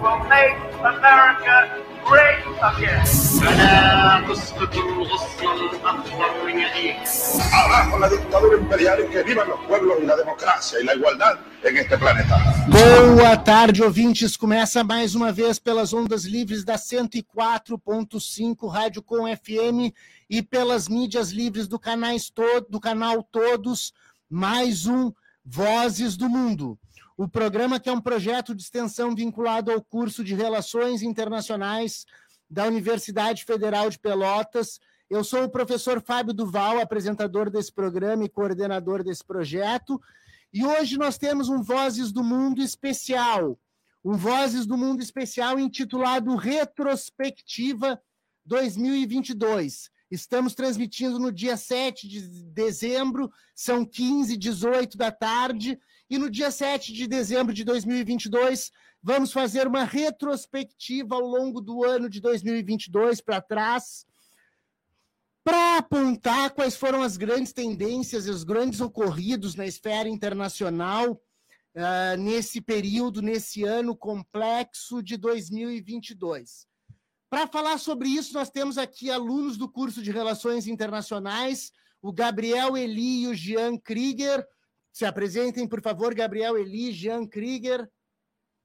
will make America great again. Abajo la dictadura imperial que vivan los pueblos y la democracia y la igualdad este. Boa tarde, ouvintes. Começa mais uma vez pelas ondas livres da 104.5 Rádio Com FM e pelas mídias livres do, canais do canal Todos, mais um Vozes do Mundo. O programa que é um projeto de extensão vinculado ao curso de Relações Internacionais da Universidade Federal de Pelotas. Eu sou o professor Fábio Duval, apresentador desse programa e coordenador desse projeto. E hoje nós temos um Vozes do Mundo especial, um Vozes do Mundo especial intitulado Retrospectiva 2022. Estamos transmitindo no dia 7 de dezembro, são 15 18 da tarde, e no dia 7 de dezembro de 2022, vamos fazer uma retrospectiva ao longo do ano de 2022 para trás, para apontar quais foram as grandes tendências e os grandes ocorridos na esfera internacional uh, nesse período, nesse ano complexo de 2022. Para falar sobre isso, nós temos aqui alunos do curso de Relações Internacionais, o Gabriel Eli e o Jean Krieger. Se apresentem, por favor, Gabriel Eli, Jean Krieger.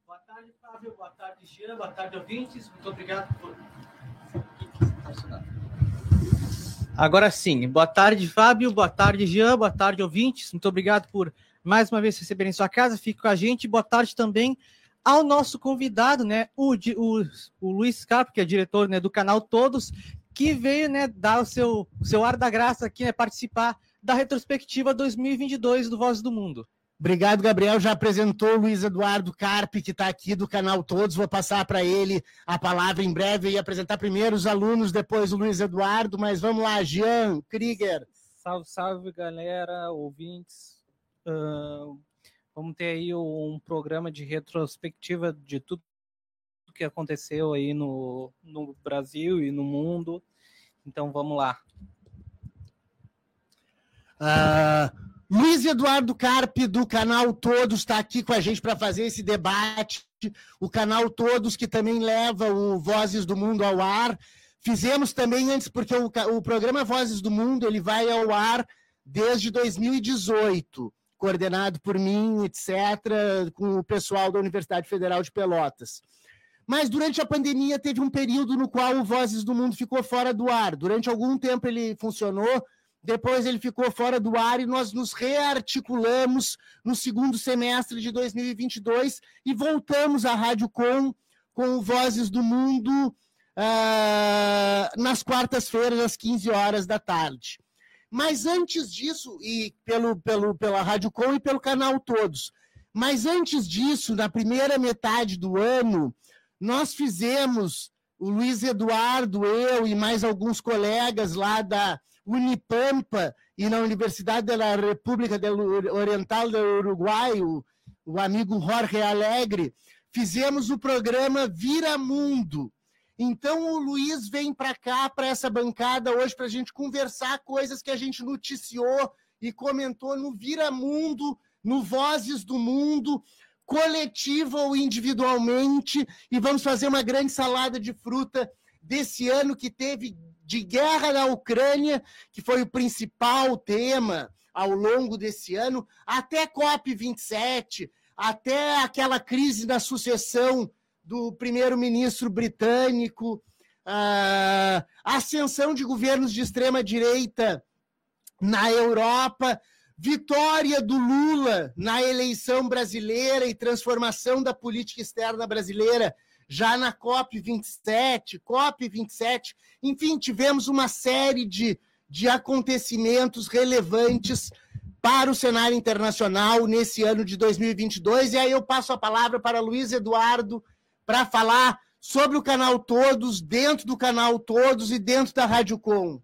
Boa tarde, Fábio. Boa tarde, Jean. Boa tarde, ouvintes. Muito obrigado por. Agora sim. Boa tarde, Fábio. Boa tarde, Jean. Boa tarde, ouvintes. Muito obrigado por mais uma vez receberem sua casa. Fique com a gente. Boa tarde também ao nosso convidado, né, o, o, o Luiz Carpo, que é diretor né, do canal Todos, que veio né, dar o seu, o seu ar da graça aqui, né, participar da retrospectiva 2022 do Voz do Mundo. Obrigado, Gabriel. Já apresentou o Luiz Eduardo Carpe, que está aqui do canal Todos. Vou passar para ele a palavra em breve e apresentar primeiro os alunos, depois o Luiz Eduardo. Mas vamos lá, Jean Krieger. Salve, salve, galera, ouvintes. Uh, vamos ter aí um programa de retrospectiva de tudo que aconteceu aí no, no Brasil e no mundo. Então vamos lá. Uh, Luiz Eduardo Carpe, do canal Todos, está aqui com a gente para fazer esse debate. O canal Todos, que também leva o Vozes do Mundo ao ar. Fizemos também antes, porque o, o programa Vozes do Mundo ele vai ao ar desde 2018, coordenado por mim, etc., com o pessoal da Universidade Federal de Pelotas. Mas durante a pandemia teve um período no qual o Vozes do Mundo ficou fora do ar. Durante algum tempo ele funcionou, depois ele ficou fora do ar e nós nos rearticulamos no segundo semestre de 2022 e voltamos à Rádio Com com Vozes do Mundo uh, nas quartas-feiras, às 15 horas da tarde. Mas antes disso, e pelo, pelo, pela Rádio Com e pelo canal Todos, mas antes disso, na primeira metade do ano, nós fizemos, o Luiz Eduardo, eu e mais alguns colegas lá da Unipampa e na Universidade da República Oriental do Uruguai, o, o amigo Jorge Alegre, fizemos o programa Vira Mundo. Então o Luiz vem para cá, para essa bancada hoje, para a gente conversar coisas que a gente noticiou e comentou no Vira Mundo, no Vozes do Mundo, coletivo ou individualmente, e vamos fazer uma grande salada de fruta desse ano que teve de guerra na Ucrânia, que foi o principal tema ao longo desse ano, até COP27, até aquela crise da sucessão do primeiro-ministro britânico, a ascensão de governos de extrema-direita na Europa, vitória do Lula na eleição brasileira e transformação da política externa brasileira já na COP27, COP27, enfim, tivemos uma série de, de acontecimentos relevantes para o cenário internacional nesse ano de 2022. E aí eu passo a palavra para Luiz Eduardo para falar sobre o canal Todos, dentro do canal Todos e dentro da Rádio Com.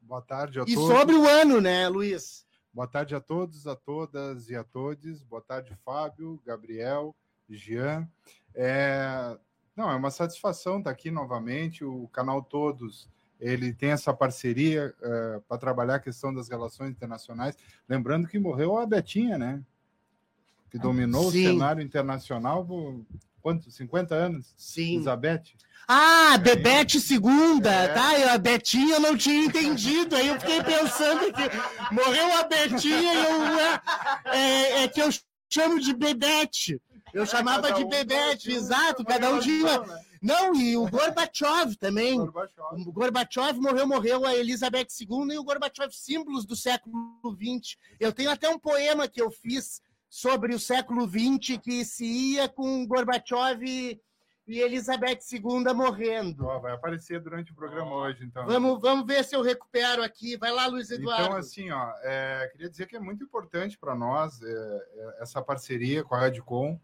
Boa tarde a e todos. E sobre o ano, né, Luiz? Boa tarde a todos, a todas e a todos. Boa tarde, Fábio, Gabriel, Jean. É, não, é uma satisfação estar aqui novamente. O canal Todos ele tem essa parceria uh, para trabalhar a questão das relações internacionais. Lembrando que morreu a Betinha, né? Que dominou Sim. o cenário internacional quantos? 50 anos? Sim. Elizabeth? Ah, Bebete segunda, É. tá? Eu, a Betinha eu não tinha entendido. Aí eu fiquei pensando que morreu a Betinha e eu. é, É, é que eu chamo de Bebete. Eu chamava de Bebete, exato. Cada um tinha. né? Não, e o Gorbachev também. Gorbachev. O Gorbachev morreu, morreu a Elizabeth II e o Gorbachev, símbolos do século XX. Eu tenho até um poema que eu fiz sobre o século XX que se ia com Gorbachev e, e Elizabeth II morrendo. Ó, vai aparecer durante o programa hoje, então. Vamos, vamos ver se eu recupero aqui. Vai lá, Luiz Eduardo. Então, assim, ó, é, queria dizer que é muito importante para nós é, é, essa parceria com a Radicom,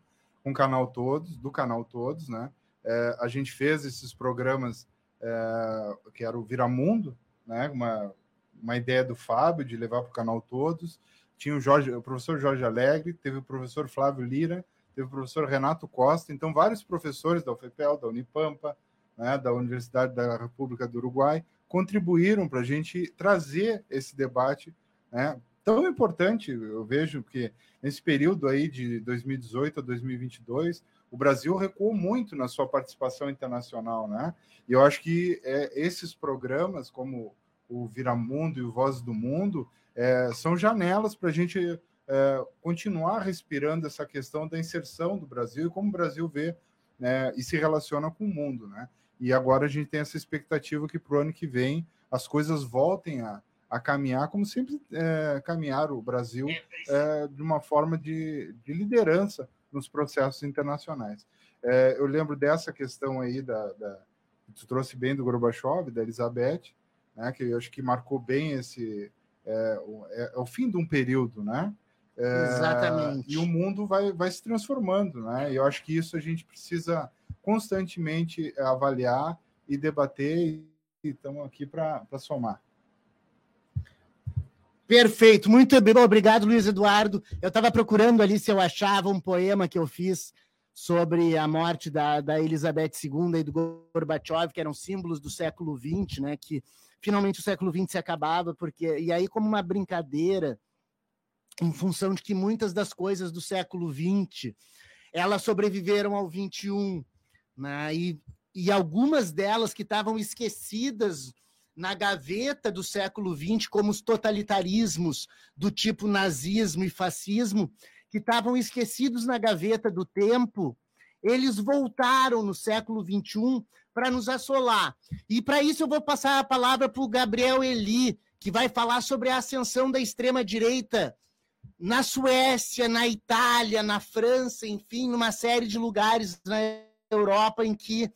com o canal Todos, do canal Todos, né? É, a gente fez esses programas é, que era o Viramundo, né? Uma, uma ideia do Fábio de levar para o canal Todos. Tinha o, Jorge, o professor Jorge Alegre, teve o professor Flávio Lira, teve o professor Renato Costa, então vários professores da UFPEL, da Unipampa, né, da Universidade da República do Uruguai, contribuíram para a gente trazer esse debate né, tão importante. Eu vejo que nesse período aí de 2018 a 2022, o Brasil recuou muito na sua participação internacional, né? E eu acho que é, esses programas, como o Viramundo e o Voz do Mundo, é, são janelas para a gente é, continuar respirando essa questão da inserção do Brasil e como o Brasil vê né, e se relaciona com o mundo, né? E agora a gente tem essa expectativa que para o ano que vem as coisas voltem a, a caminhar como sempre é, caminharam o Brasil é, de uma forma de, de, liderança nos processos internacionais. É, eu lembro dessa questão aí da, da tu trouxe bem do Gorbachev, da Elizabeth, né, que eu acho que marcou bem esse é, o, é, o fim de um período, né? Exatamente. E o mundo vai, vai se transformando, né? E eu acho que isso a gente precisa constantemente avaliar e debater e estamos aqui para somar. Perfeito, muito obrigado, Luiz Eduardo. Eu estava procurando ali se eu achava um poema que eu fiz sobre a morte da, da Elizabeth II e do Gorbachev, que eram símbolos do século XX, né? Que finalmente o século XX se acabava, porque e aí como uma brincadeira, em função de que muitas das coisas do século XX elas sobreviveram ao XXI, né? E, e algumas delas que estavam esquecidas na gaveta do século XX, como os totalitarismos do tipo nazismo e fascismo, que estavam esquecidos na gaveta do tempo, eles voltaram no século XXI para nos assolar. E para isso eu vou passar a palavra para o Gabriel Eli, que vai falar sobre a ascensão da extrema-direita na Suécia, na Itália, na França, enfim, numa série de lugares na Europa em que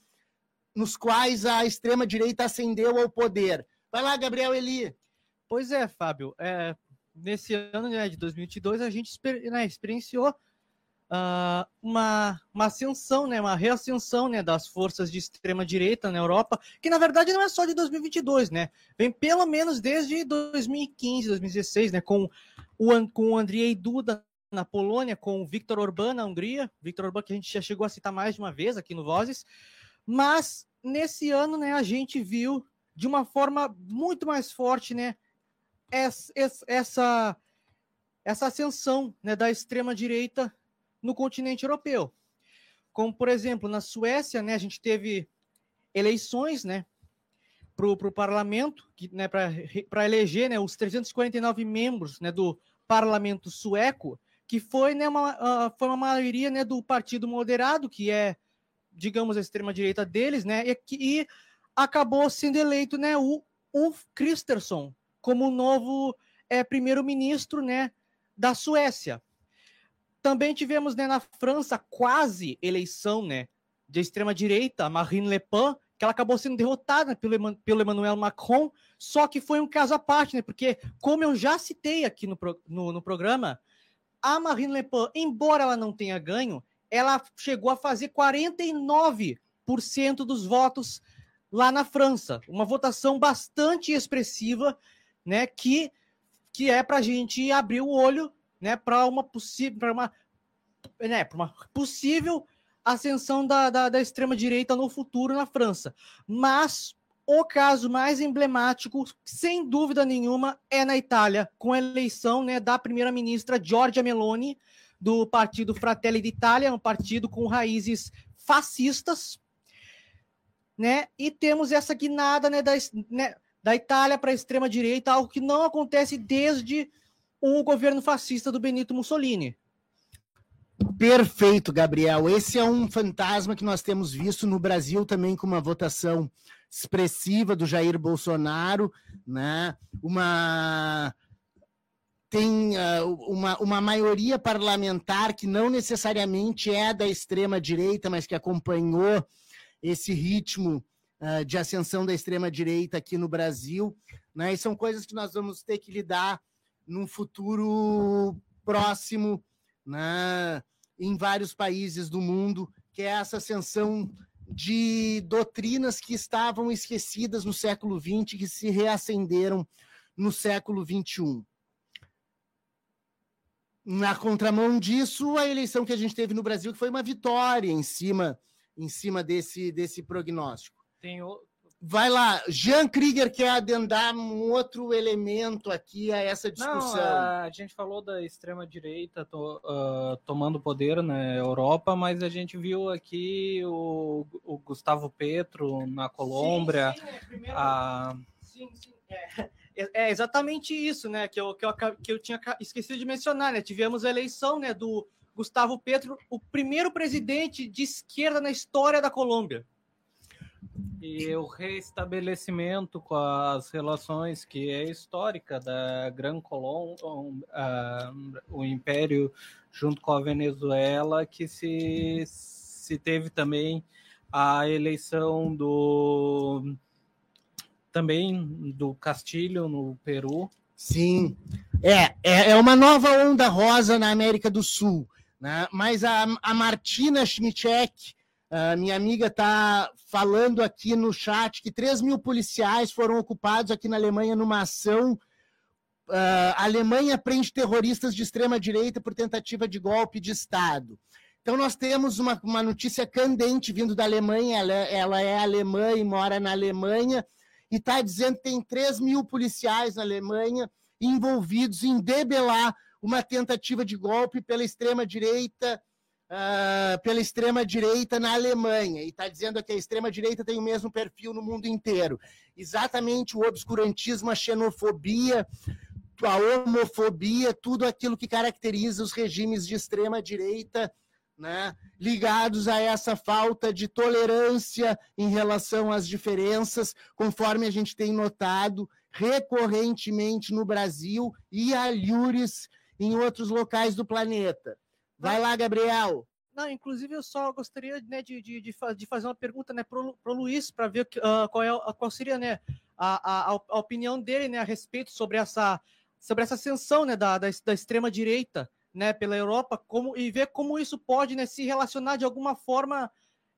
nos quais a extrema-direita ascendeu ao poder. Vai lá, Gabriel Eli. Pois é, Fábio. É, nesse ano né, de 2022, a gente né, experienciou uh, uma, uma ascensão, né, uma reascensão né, das forças de extrema-direita na Europa, que na verdade não é só de 2022, né? Vem pelo menos desde 2015, 2016, né, com o, com o Andrzej Duda na Polônia, com o Viktor Orbán na Hungria, Viktor Orbán que a gente já chegou a citar mais de uma vez aqui no Vozes, mas nesse ano, né, a gente viu de uma forma muito mais forte, né, essa essa, essa ascensão, né, da extrema direita no continente europeu. Como por exemplo, na Suécia, né, a gente teve eleições, né, para o parlamento, que, né, para eleger, né, os 349 membros, né, do parlamento sueco, que foi, né, uma, uh, foi uma maioria, né, do partido moderado, que é digamos, a extrema-direita deles, né? E, e, acabou sendo eleito, né, o Ulf Kristersson como o novo é, primeiro-ministro, né, da Suécia. Também tivemos, né, na França, quase eleição, né, de extrema-direita, Marine Le Pen, que ela acabou sendo derrotada pelo, pelo Emmanuel Macron, só que foi um caso à parte, né, porque, como eu já citei aqui no, no, no programa, a Marine Le Pen, embora ela não tenha ganho, ela chegou a fazer 49% dos votos lá na França. Uma votação bastante expressiva, né? Que, que é para a gente abrir o olho né, para uma possível uma, né, uma possível ascensão da, da, da extrema-direita no futuro na França. Mas o caso mais emblemático, sem dúvida nenhuma, é na Itália, com a eleição né, da primeira-ministra Giorgia Meloni, do partido Fratelli d'Italia, um partido com raízes fascistas, né? E temos essa guinada né, da, né, da Itália para a extrema-direita, algo que não acontece desde o governo fascista do Benito Mussolini. Perfeito, Gabriel. Esse é um fantasma que nós temos visto no Brasil também com uma votação expressiva do Jair Bolsonaro, né? Uma tem uh, uma, uma maioria parlamentar que não necessariamente é da extrema direita, mas que acompanhou esse ritmo uh, de ascensão da extrema direita aqui no Brasil, né? E são coisas que nós vamos ter que lidar num futuro próximo, né? Em vários países do mundo, que é essa ascensão de doutrinas que estavam esquecidas no século XX, que se reacenderam no século XXI. Na contramão disso, a eleição que a gente teve no Brasil, que foi uma vitória em cima, em cima desse, desse prognóstico. Tem, o, Vai lá, Jean Krieger quer adendar um outro elemento aqui a essa discussão. Não, a gente falou da extrema direita to, uh, tomando poder na Europa, mas a gente viu aqui o, o Gustavo Petro na Colômbia. Sim, sim, é, primeiro... a... sim, sim. É, é, exatamente isso, né? Que eu, que, eu, que eu tinha esquecido de mencionar, né? Tivemos a eleição né, do Gustavo Petro, o primeiro presidente de esquerda na história da Colômbia e o reestabelecimento com as relações que é histórica da Gran Colômbia, uh, o Império junto com a Venezuela, que se, se teve também a eleição do também do Castilho no Peru. Sim, é, é, é uma nova onda rosa na América do Sul, né? Mas a, a Martina Schmidcheck, Uh, minha amiga está falando aqui no chat que 3 mil policiais foram ocupados aqui na Alemanha numa ação. Uh, a Alemanha prende terroristas de extrema-direita por tentativa de golpe de Estado. Então, nós temos uma, uma notícia candente vindo da Alemanha. Ela, ela é alemã e mora na Alemanha, e está dizendo que tem 3 mil policiais na Alemanha envolvidos em debelar uma tentativa de golpe pela extrema-direita uh, pela extrema-direita na Alemanha, e está dizendo que a extrema-direita tem o mesmo perfil no mundo inteiro. Exatamente o obscurantismo, a xenofobia, a homofobia, tudo aquilo que caracteriza os regimes de extrema-direita. Né, ligados a essa falta de tolerância em relação às diferenças, conforme a gente tem notado recorrentemente no Brasil e a Lures em outros locais do planeta. Vai lá, Gabriel. Não, inclusive eu só gostaria né, de, de, de, fazer uma pergunta né, para o Luiz, para ver uh, qual, é, qual seria né, a, a, a, opinião dele né, a respeito sobre essa, sobre essa ascensão né, da, da, da extrema-direita né, pela Europa como, e ver como isso pode né, se relacionar de alguma forma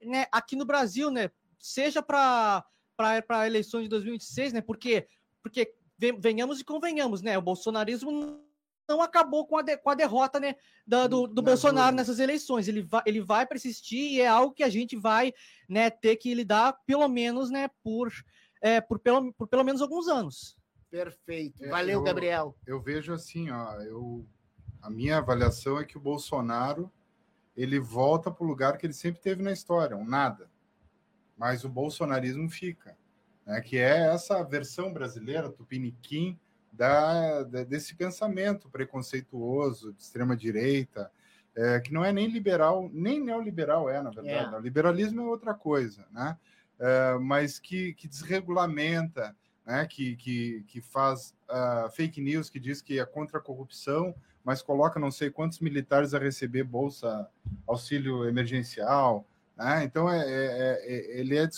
né, aqui no Brasil, né, seja para a eleição de 2026, né, porque, porque venhamos e convenhamos, né, o bolsonarismo não acabou com a, de, com a derrota né, da, do, do Bolsonaro nessas eleições. Ele vai, ele vai persistir e é algo que a gente vai né, ter que lidar, pelo menos, né, por, é, por, pelo, por pelo menos alguns anos. Perfeito. É, Valeu, eu, Gabriel. Eu vejo assim, ó, eu, a minha avaliação é que o Bolsonaro ele volta para o lugar que ele sempre teve na história, um nada. Mas o bolsonarismo fica, né, que é essa versão brasileira, tupiniquim, da, desse pensamento preconceituoso de extrema direita, é, que não é nem liberal, nem neoliberal é, na verdade. É. O liberalismo é outra coisa, né? É, mas que, que desregulamenta, né? que, que, que faz uh, fake news, que diz que é contra a corrupção, mas coloca não sei quantos militares a receber bolsa auxílio emergencial. Né? Então, é, é, é ele é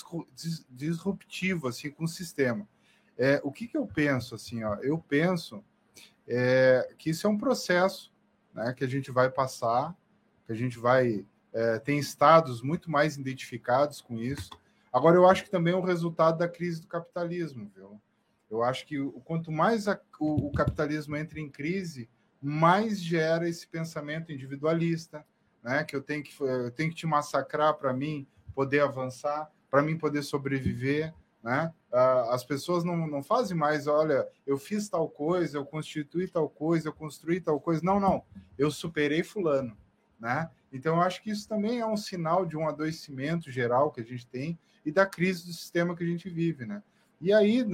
disruptivo assim, com o sistema. É, o que, que eu penso assim? Ó, eu penso é, que isso é um processo né, que a gente vai passar, que a gente vai é, tem estados muito mais identificados com isso. Agora, eu acho que também é um resultado da crise do capitalismo, viu? Eu acho que o, quanto mais a, o, o, capitalismo entra em crise, mais gera esse pensamento individualista, né? Que eu tenho que eu tenho que te massacrar para mim poder avançar, para mim poder sobreviver. Né? As pessoas não, não fazem mais, olha, eu fiz tal coisa, eu constituí tal coisa, eu construí tal coisa. Não, não, eu superei fulano. Né? Então, eu acho que isso também é um sinal de um adoecimento geral que a gente tem e da crise do sistema que a gente vive, né? E aí,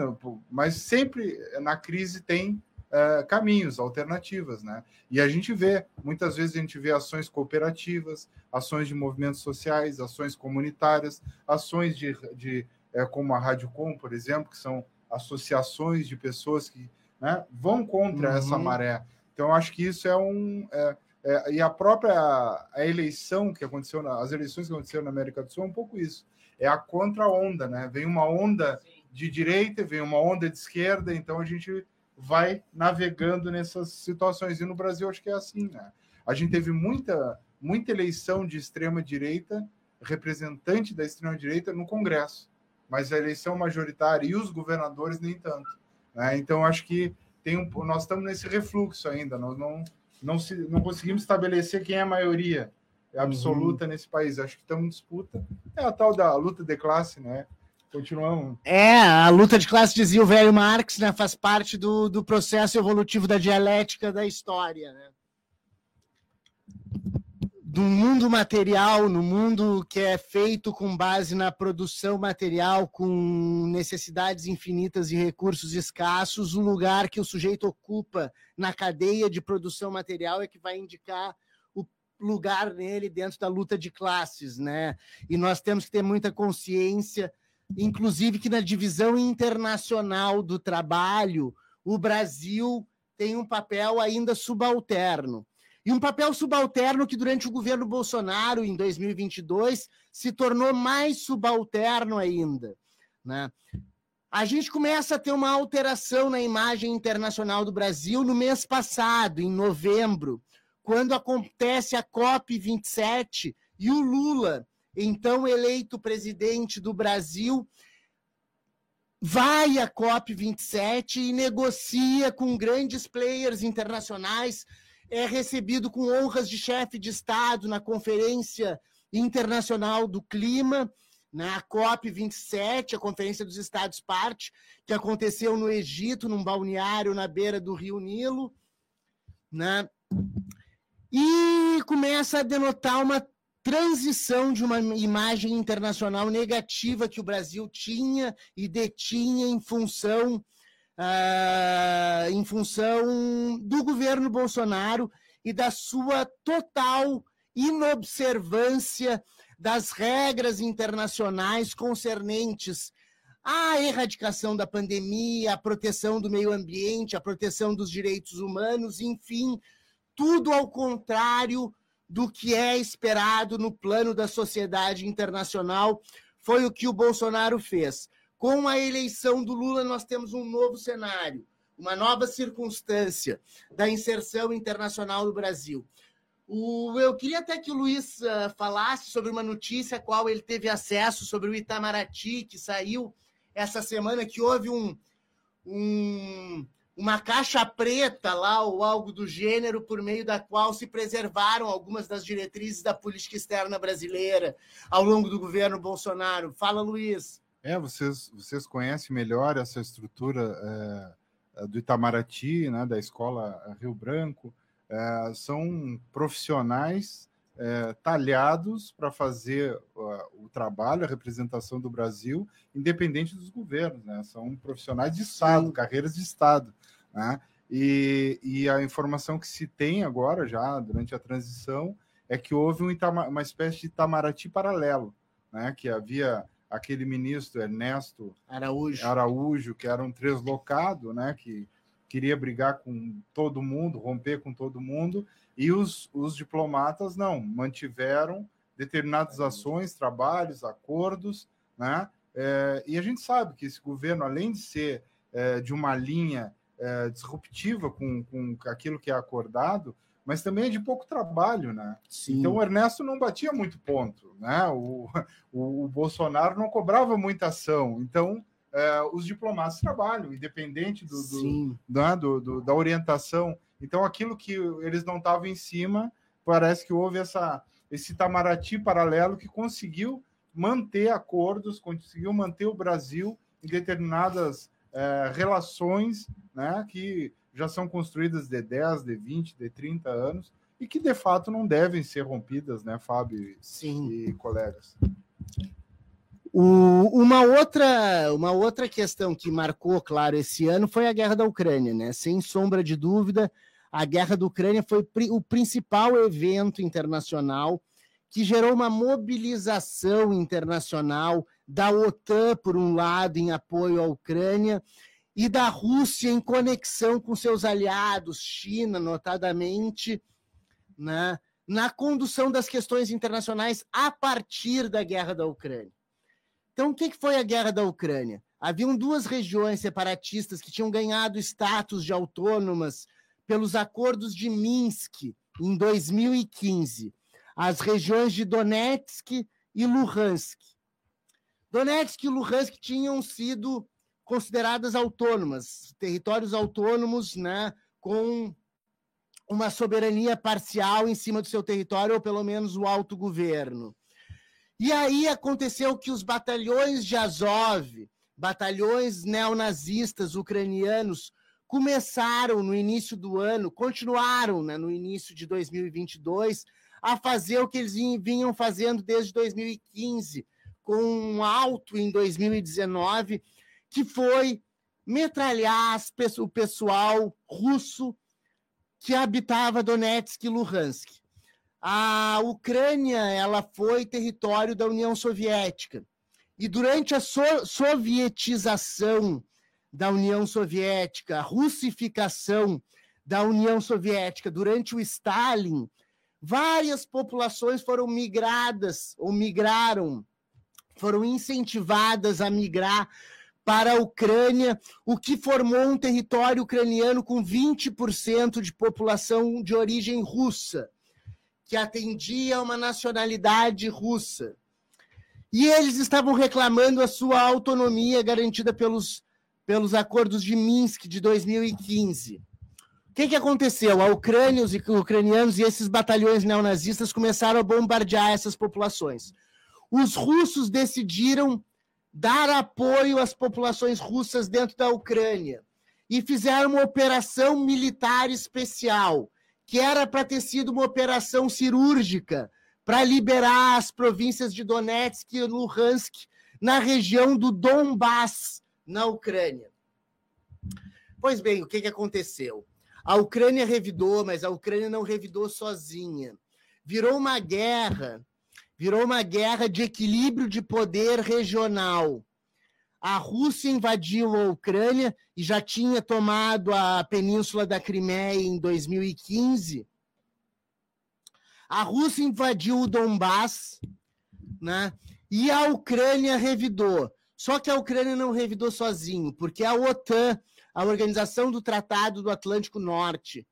mas sempre na crise tem uh, caminhos, alternativas, né? E a gente vê, muitas vezes a gente vê ações cooperativas, ações de movimentos sociais, ações comunitárias, ações de, de é, como a Rádio Com, por exemplo, que são associações de pessoas que né, vão contra uhum. essa maré. Então, acho que isso é um. É, é, e a própria a eleição que aconteceu, na, as eleições que aconteceram na América do Sul é um pouco isso. É a contra-onda, né? Vem uma onda de direita, vem uma onda de esquerda, então a gente vai navegando nessas situações. E no Brasil acho que é assim, né? A gente teve muita, muita eleição de extrema direita, representante da extrema direita no Congresso, mas a eleição majoritária e os governadores nem tanto. Né? Então acho que tem um, nós estamos nesse refluxo ainda. Nós não não, se, não conseguimos estabelecer quem é a maioria absoluta uhum. nesse país. Acho que estamos em disputa. É a tal da luta de classe, né? Continuamos. É, a luta de classe, dizia o velho Marx, né, faz parte do, do processo evolutivo da dialética da história. Né? Do mundo material, no mundo que é feito com base na produção material, com necessidades infinitas e recursos escassos, o lugar que o sujeito ocupa na cadeia de produção material é que vai indicar o lugar nele dentro da luta de classes, né? E nós temos que ter muita consciência inclusive que na divisão internacional do trabalho, o Brasil tem um papel ainda subalterno. E um papel subalterno que, durante o governo Bolsonaro, em 2022, se tornou mais subalterno ainda. Né? A gente começa a ter uma alteração na imagem internacional do Brasil no mês passado, em novembro, quando acontece a COP27 e o Lula então eleito presidente do Brasil, vai à COP27 e negocia com grandes players internacionais, é recebido com honras de chefe de Estado na Conferência Internacional do Clima, na COP27, a Conferência dos Estados Parte, que aconteceu no Egito, num balneário na beira do Rio Nilo, né? E começa a denotar uma transição de uma imagem internacional negativa que o Brasil tinha e detinha em função, uh, em função do governo Bolsonaro e da sua total inobservância das regras internacionais concernentes à erradicação da pandemia, à proteção do meio ambiente, à proteção dos direitos humanos, enfim, tudo ao contrário do que é esperado no plano da sociedade internacional. Foi o que o Bolsonaro fez. Com a eleição do Lula, nós temos um novo cenário, uma nova circunstância da inserção internacional do Brasil. O, eu queria até que o Luiz uh, falasse sobre uma notícia a qual ele teve acesso sobre o Itamaraty, que saiu essa semana, que houve um, um uma caixa preta lá, ou algo do gênero, por meio da qual se preservaram algumas das diretrizes da política externa brasileira ao longo do governo Bolsonaro. Fala, Luiz. É, vocês, vocês conhecem melhor essa estrutura é, do Itamaraty, né, da Escola Rio Branco. É, são profissionais é, talhados para fazer uh, o trabalho, a representação do Brasil, independente dos governos. Né? São profissionais de Estado, Sim. carreiras de Estado. Né? E, e, a informação que se tem agora, já durante a transição, é que houve um Itama, uma espécie de Itamaraty paralelo, né? que havia aquele ministro Ernesto Araújo, Araújo que era um translocado, né? que queria brigar com todo mundo, romper com todo mundo, e os, os diplomatas não, mantiveram determinadas ações, trabalhos, acordos, né? É, e a gente sabe que esse governo, além de ser é, de uma linha é, disruptiva com, com aquilo que é acordado, mas também é de pouco trabalho, né? Sim. Então o Ernesto não batia muito ponto, né? O, o, o Bolsonaro não cobrava muita ação. Então é, os diplomatas trabalham, independente do, do, né, do, do, da orientação. Então aquilo que eles não estavam em cima, parece que houve essa, esse Itamaraty paralelo que conseguiu manter acordos, conseguiu manter o Brasil em determinadas é, relações né, que já são construídas de 10, de 20, de 30 anos, e que de fato não devem ser rompidas, né, Fábio Sim. e colegas. O, uma, outra, uma outra questão que marcou, claro, esse ano foi a guerra da Ucrânia, né? Sem sombra de dúvida, a guerra da Ucrânia foi o principal evento internacional que gerou uma mobilização internacional da OTAN, por um lado, em apoio à Ucrânia, e da Rússia em conexão com seus aliados, China, notadamente, né, na condução das questões internacionais a partir da guerra da Ucrânia. Então, o que foi a guerra da Ucrânia? Haviam duas regiões separatistas que tinham ganhado status de autônomas pelos acordos de Minsk em 2015, as regiões de Donetsk e Luhansk. Donetsk e Luhansk tinham sido consideradas autônomas, territórios autônomos, né, com uma soberania parcial em cima do seu território, ou pelo menos o autogoverno. E aí aconteceu que os batalhões de Azov, batalhões neonazistas ucranianos, começaram no início do ano, continuaram né, no início de 2022 a fazer o que eles vinham fazendo desde 2015, com um alto em 2019, que foi metralhar o pessoal russo que habitava Donetsk e Luhansk a Ucrânia ela foi território da União Soviética. E durante a so sovietização da União Soviética, a russificação da União Soviética durante o Stalin, várias populações foram migradas ou migraram, foram incentivadas a migrar para a Ucrânia, o que formou um território ucraniano com 20% de população de origem russa que atendia uma nacionalidade russa. E eles estavam reclamando a sua autonomia garantida pelos, pelos acordos de Minsk de 2015. O que, que aconteceu? A Ucrânia, os ucranianos e esses batalhões neonazistas começaram a bombardear essas populações. Os russos decidiram dar apoio às populações russas dentro da Ucrânia e fizeram uma operação militar especial que era para ter sido uma operação cirúrgica para liberar as províncias de Donetsk e Luhansk na região do Donbass, na Ucrânia. Pois bem, o que, que aconteceu? A Ucrânia revidou, mas a Ucrânia não revidou sozinha. Virou uma guerra, virou uma guerra de equilíbrio de poder regional a Rússia invadiu a Ucrânia e já tinha tomado a península da Crimeia em 2015. A Rússia invadiu o Donbass, né? E a Ucrânia revidou. Só que a Ucrânia não revidou sozinho, porque a OTAN, a Organização do Tratado do Atlântico Norte,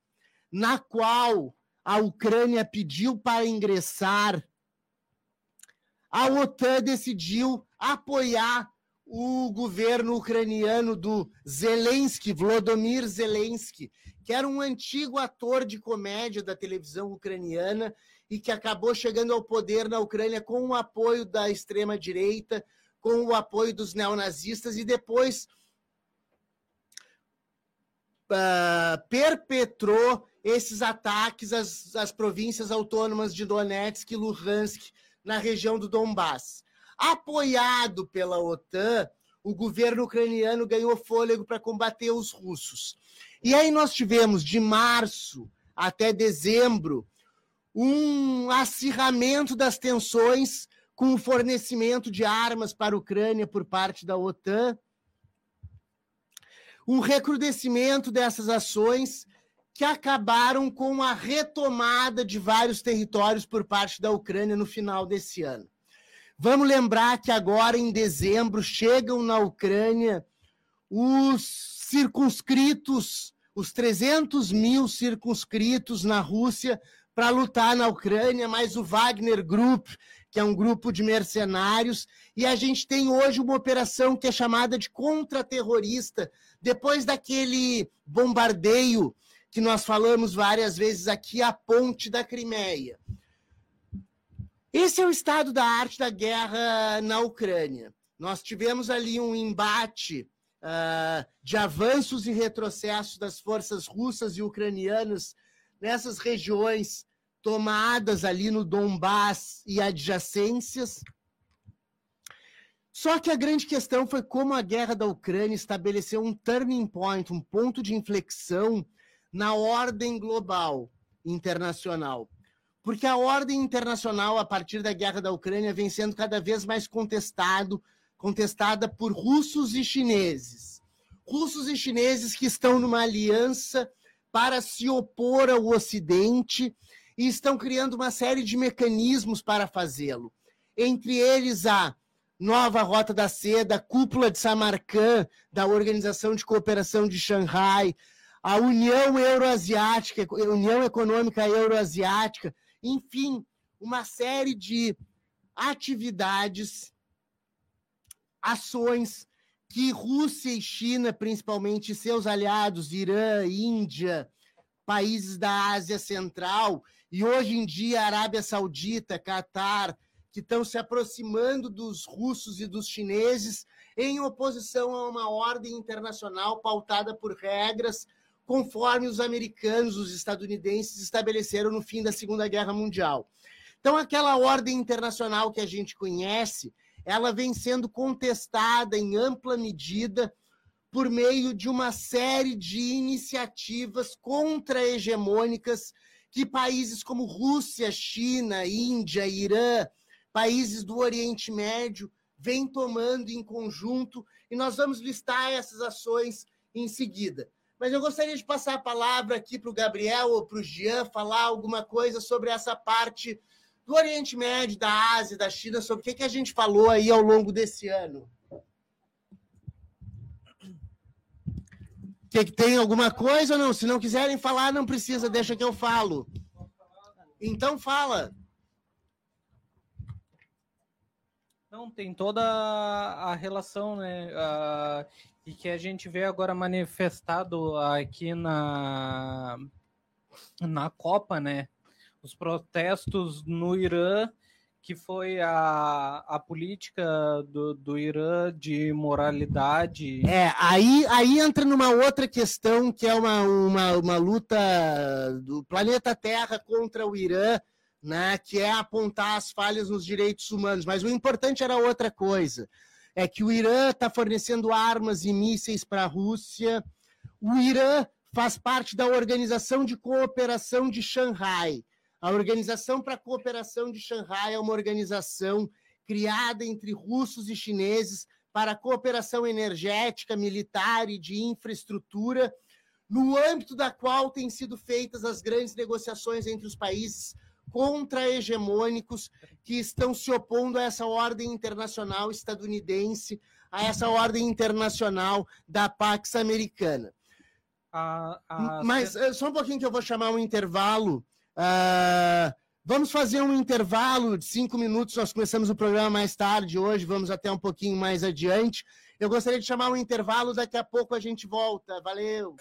na qual a Ucrânia pediu para ingressar, a OTAN decidiu apoiar o governo ucraniano do Zelensky, Vladimir Zelensky, que era um antigo ator de comédia da televisão ucraniana e que acabou chegando ao poder na Ucrânia com o apoio da extrema-direita, com o apoio dos neonazistas e depois uh, perpetrou esses ataques às, às províncias autônomas de Donetsk e Luhansk na região do Donbass. Apoiado pela OTAN, o governo ucraniano ganhou fôlego para combater os russos. E aí nós tivemos, de março até dezembro, um acirramento das tensões com o fornecimento de armas para a Ucrânia por parte da OTAN, um recrudescimento dessas ações que acabaram com a retomada de vários territórios por parte da Ucrânia no final desse ano. Vamos lembrar que agora, em dezembro, chegam na Ucrânia os circunscritos, os 300 mil circunscritos na Rússia para lutar na Ucrânia, mais o Wagner Group, que é um grupo de mercenários, e a gente tem hoje uma operação que é chamada de contra-terrorista, depois daquele bombardeio que nós falamos várias vezes aqui, a ponte da Crimeia. Esse é o estado da arte da guerra na Ucrânia. Nós tivemos ali um embate uh, de avanços e retrocessos das forças russas e ucranianas nessas regiões tomadas ali no Donbass e adjacências. Só que a grande questão foi como a guerra da Ucrânia estabeleceu um turning point, um ponto de inflexão na ordem global internacional. Porque a ordem internacional, a partir da guerra da Ucrânia, vem sendo cada vez mais contestado, contestada por russos e chineses. Russos e chineses que estão numa aliança para se opor ao Ocidente e estão criando uma série de mecanismos para fazê-lo. Entre eles, a nova Rota da Seda, a cúpula de Samarcã, da Organização de Cooperação de Xangai, a União Euroasiática, União Econômica Euroasiática, enfim, uma série de atividades, ações que Rússia e China, principalmente seus aliados, Irã, Índia, países da Ásia Central, e hoje em dia Arábia Saudita, Catar, que estão se aproximando dos russos e dos chineses em oposição a uma ordem internacional pautada por regras conforme os americanos, os estadunidenses estabeleceram no fim da Segunda Guerra Mundial. Então, aquela ordem internacional que a gente conhece, ela vem sendo contestada em ampla medida por meio de uma série de iniciativas contra-hegemônicas que países como Rússia, China, Índia, Irã, países do Oriente Médio vêm tomando em conjunto, e nós vamos listar essas ações em seguida. Mas eu gostaria de passar a palavra aqui para o Gabriel ou para o Jean falar alguma coisa sobre essa parte do Oriente Médio, da Ásia, da China, sobre o que, que a gente falou aí ao longo desse ano. Que tem alguma coisa ou não? Se não quiserem falar, não precisa, deixa que eu falo. Então fala. Não, tem toda a relação, né? Uh, e que a gente vê agora manifestado aqui na, na Copa, né? Os protestos no Irã, que foi a, a política do, do Irã de moralidade. É, aí, aí entra numa outra questão que é uma, uma, uma luta do planeta Terra contra o Irã, né? Que é apontar as falhas nos direitos humanos. Mas o importante era outra coisa é que o Irã está fornecendo armas e mísseis para a Rússia. O Irã faz parte da Organização de Cooperação de Xangai. A Organização para a Cooperação de Xangai é uma organização criada entre russos e chineses para cooperação energética, militar e de infraestrutura, no âmbito da qual têm sido feitas as grandes negociações entre os países contra-hegemônicos que estão se opondo a essa ordem internacional estadunidense, a essa ordem internacional da Pax Americana. Mas eh, só um pouquinho que eu vou chamar um intervalo. Uh, vamos fazer um intervalo de cinco minutos. Nós começamos o programa mais tarde hoje, vamos até um pouquinho mais adiante. Eu gostaria de chamar um intervalo, daqui a pouco a gente volta. Valeu!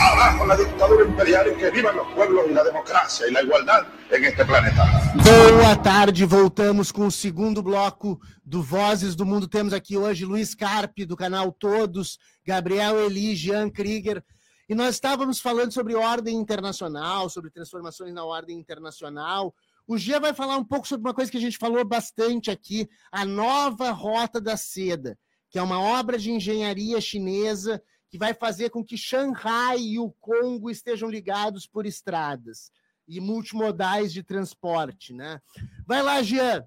Abajo la dictadura imperial y que vivan los pueblos y la democracia y la igualdad. Boa tarde, voltamos com o segundo bloco do Vozes do Mundo. Temos aqui hoje Luiz Carpe, do canal Todos, Gabriel Eli, Jean Krieger. E nós estávamos falando sobre ordem internacional, sobre transformações na ordem internacional. O Gia vai falar um pouco sobre uma coisa que a gente falou bastante aqui, a nova Rota da Seda, que é uma obra de engenharia chinesa que vai fazer com que Xangai e o Congo estejam ligados por estradas e multimodais de transporte, né? Vai lá, Jean.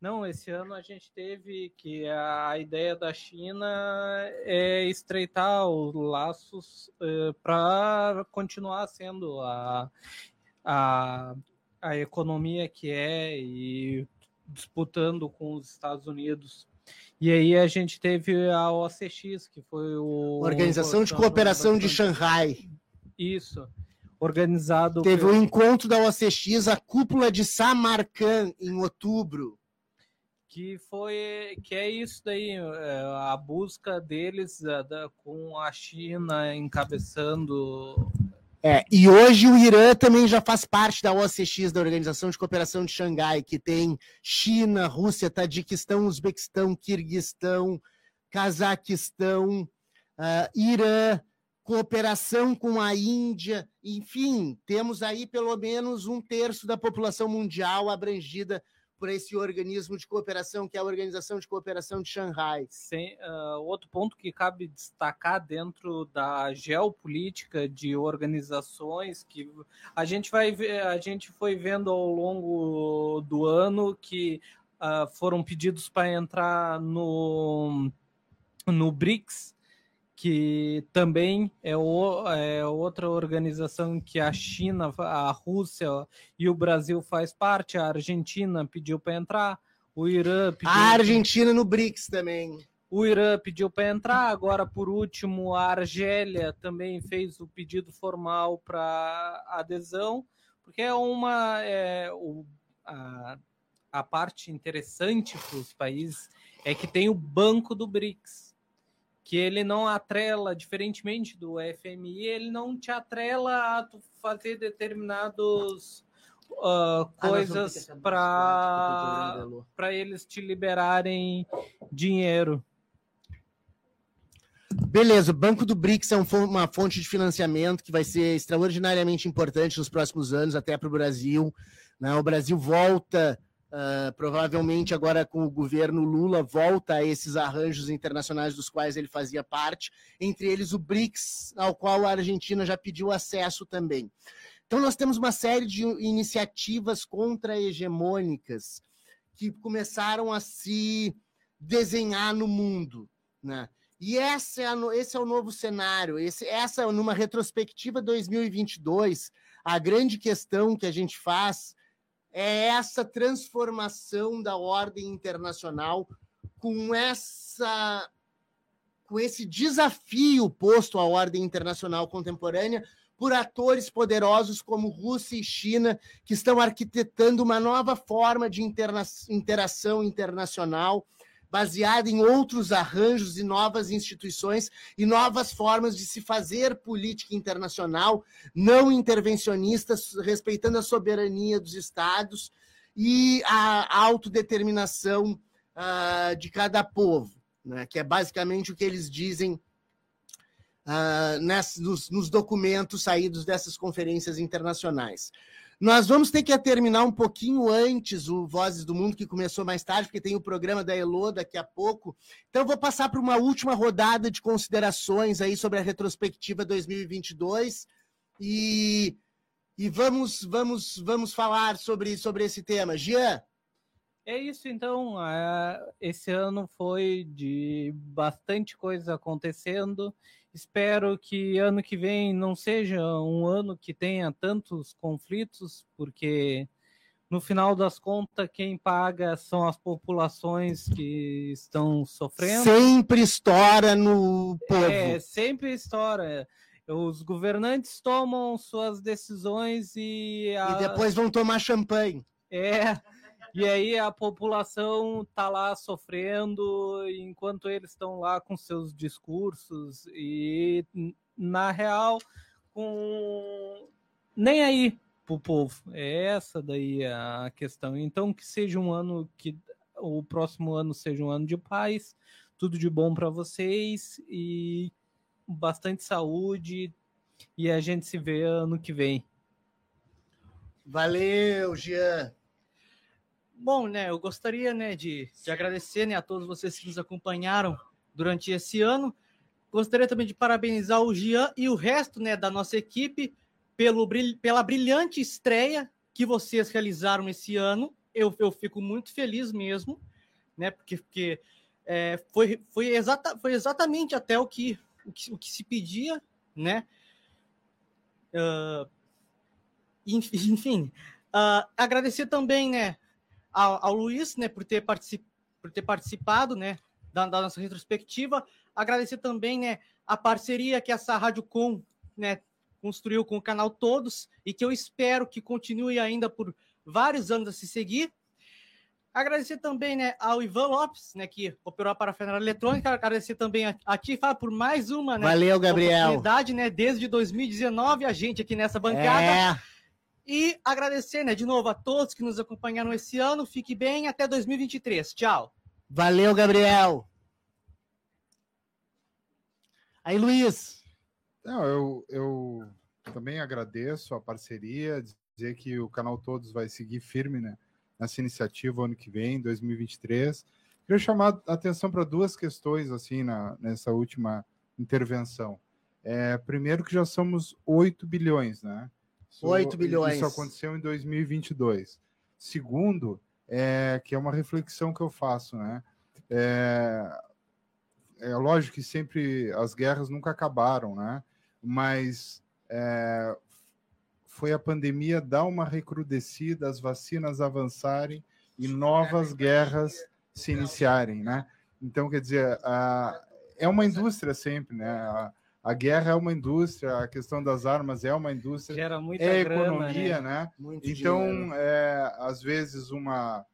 Não, esse ano a gente teve que a ideia da China é estreitar os laços uh, para continuar sendo a, a, a economia que é e disputando com os Estados Unidos. E aí a gente teve a OCX, que foi o Organização de Cooperação de Xangai. Isso. Organizado. Teve o um encontro da OCX, a cúpula de Samarcã, em outubro que foi que é isso daí é, a busca deles a, da, com a China encabeçando é, e hoje o Irã também já faz parte da OCX, da Organização de Cooperação de Xangai, que tem China, Rússia, Tadiquistão, Uzbequistão, Kirguistão, Cazaquistão, uh, Irã, cooperação com a Índia, enfim, temos aí pelo menos um terço da população mundial abrangida por esse organismo de cooperação, que é a Organização de Cooperação de Xangai. Sim, uh, outro ponto que cabe destacar dentro da geopolítica de organizações que a gente vai ver, a gente foi vendo ao longo do ano que uh, foram pedidos para entrar no, no BRICS, que também é, o, é, outra organização que a China, a Rússia e o Brasil faz parte, a Argentina pediu para entrar, o Irã pediu... A Argentina no BRICS também. O Irã pediu para entrar, agora por último a Argélia também fez o pedido formal para adesão, porque é uma é, o, a, a parte interessante para os países é que tem o banco do BRICS que ele não atrela, diferentemente do FMI, ele não te atrela a fazer determinados uh, coisas para para eles te liberarem dinheiro. Beleza, o Banco do BRICS é um, uma fonte de financiamento que vai ser extraordinariamente importante nos próximos anos, até para o Brasil. Né? O Brasil volta Uh, provavelmente agora com o governo Lula volta a esses arranjos internacionais dos quais ele fazia parte, entre eles o BRICS, ao qual a Argentina já pediu acesso também. Então nós temos uma série de iniciativas contra-hegemônicas que começaram a se desenhar no mundo, né? E esse é, esse é o novo cenário. Esse, essa, numa retrospectiva 2022, a grande questão que a gente faz é essa transformação da ordem internacional com essa com esse desafio posto à ordem internacional contemporânea por atores poderosos como Rússia e China, que estão arquitetando uma nova forma de interação internacional baseada em outros arranjos e novas instituições e novas formas de se fazer política internacional não intervencionistas, respeitando a soberania dos estados e a autodeterminação uh, de cada povo, né, que é basicamente o que eles dizem uh, nos, nos documentos saídos dessas conferências internacionais. Nós vamos ter que terminar um pouquinho antes o Vozes do Mundo, que começou mais tarde, porque tem o programa da Elo daqui a pouco. Então, vou passar para uma última rodada de considerações aí sobre a retrospectiva 2022 e, e vamos, vamos, vamos falar sobre, sobre esse tema. Jean? É isso, então. Esse ano foi de bastante coisa acontecendo. Espero que ano que vem não seja um ano que tenha tantos conflitos, porque no final das contas, quem paga são as populações que estão sofrendo. Sempre estoura no povo. É, sempre estoura. Os governantes tomam suas decisões e. A... E depois vão tomar champanhe. É. E aí a população está lá sofrendo enquanto eles estão lá com seus discursos e na real com nem aí pro povo. É essa daí a questão. Então que seja um ano que o próximo ano seja um ano de paz, tudo de bom para vocês e bastante saúde e a gente se vê ano que vem. Valeu, Jean. Bom, né, eu gostaria, né, de, de agradecer, né, a todos vocês que nos acompanharam durante esse ano. Gostaria também de parabenizar o Gian e o resto, né, da nossa equipe pelo, pela brilhante estreia que vocês realizaram esse ano. Eu, eu fico muito feliz mesmo, né, porque, porque é, foi, foi, exata, foi exatamente até o que, o que, o que se pedia, né? Uh, enfim, uh, agradecer também, né, ao, ao Luiz, né, por ter, particip, por ter participado, né, da, da, nossa retrospectiva. Agradecer também, né, a parceria que essa Rádio Com, né, construiu com o canal Todos e que eu espero que continue ainda por vários anos a se seguir. Agradecer também né, ao Ivan Lopes, né, que operou a parafernália eletrônica. Agradecer também a, a ti, Fábio, por mais uma né, Valeu, Gabriel. oportunidade, né, desde 2019, a gente aqui nessa bancada. É. E agradecer, né, de novo a todos que nos acompanharam esse ano. Fique bem, até 2023. Tchau. Valeu, Gabriel. Aí, Luiz. Não, eu, eu também agradeço a parceria, dizer que o canal Todos vai seguir firme né, nessa iniciativa ano que vem, 2023. Queria chamar a atenção para duas questões assim na, nessa última intervenção. É, primeiro que já somos 8 bilhões, né? Isso, 8 bilhões. Isso aconteceu em 2022. Segundo, é, que é uma reflexão que eu faço, né? É, é lógico que sempre as guerras nunca acabaram, né? Mas é, foi a pandemia dar uma recrudescida, as vacinas avançarem e novas guerras se iniciarem, né? Então, quer dizer, a, é uma indústria sempre, né? A, a, guerra é uma indústria, a questão das armas é uma indústria, Gera muita é grana, economia, né? né? Muito Então, é, às vezes, uma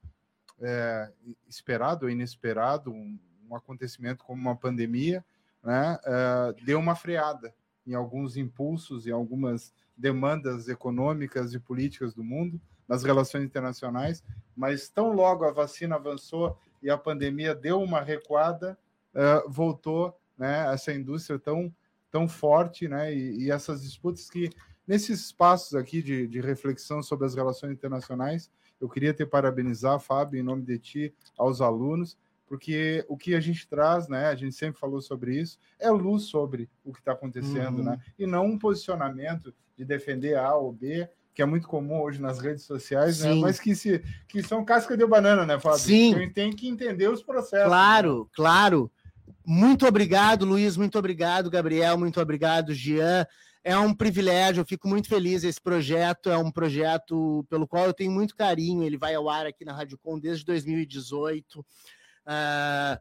é, esperado ou inesperado, um, um, acontecimento como uma pandemia, né, é, deu uma freada em alguns impulsos, em algumas demandas econômicas e políticas do mundo, nas relações internacionais, mas tão logo a vacina avançou e a pandemia deu uma recuada, uh, voltou né, essa indústria tão, tão forte, né, e, e essas disputas que, nesses espaços aqui de, de, reflexão sobre as relações internacionais, eu queria te parabenizar, Fábio, em nome de ti, aos alunos, porque o que a gente traz, né, a gente sempre falou sobre isso, é luz sobre o que está acontecendo, uhum. né, e não um posicionamento de defender A ou B, que é muito comum hoje nas redes sociais, né? mas que, se, que são casca de banana, né, Fábio? Sim. A gente tem que entender os processos. Claro, né? claro. Muito obrigado, Luiz, muito obrigado, Gabriel, muito obrigado, Jean. É um privilégio, eu fico muito feliz. Esse projeto é um projeto pelo qual eu tenho muito carinho. Ele vai ao ar aqui na Rádio Com desde 2018. Uh,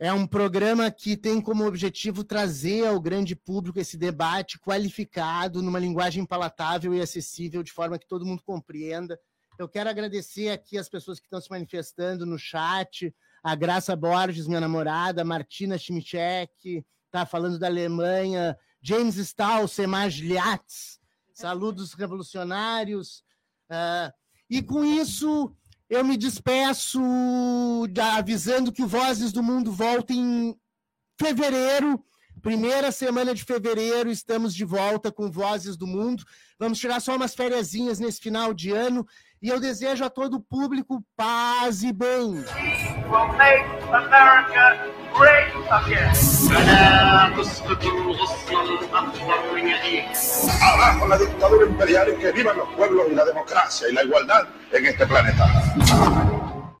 é um programa que tem como objetivo trazer ao grande público esse debate qualificado, numa linguagem palatável e acessível, de forma que todo mundo compreenda. Eu quero agradecer aqui as pessoas que estão se manifestando no chat, a Graça Borges, minha namorada, Martina Schmichek, está falando da Alemanha, James Stahl, Semaj Liatz, saludos revolucionários. Uh, e com isso, eu me despeço avisando que o Vozes do Mundo volta em fevereiro, primeira semana de fevereiro, estamos de volta com Vozes do Mundo. Vamos tirar só umas férias nesse final de ano e eu desejo a todo o público paz e bem. Abajo la dictadura imperial y que vivan los pueblos y la democracia y la igualdad en este planeta.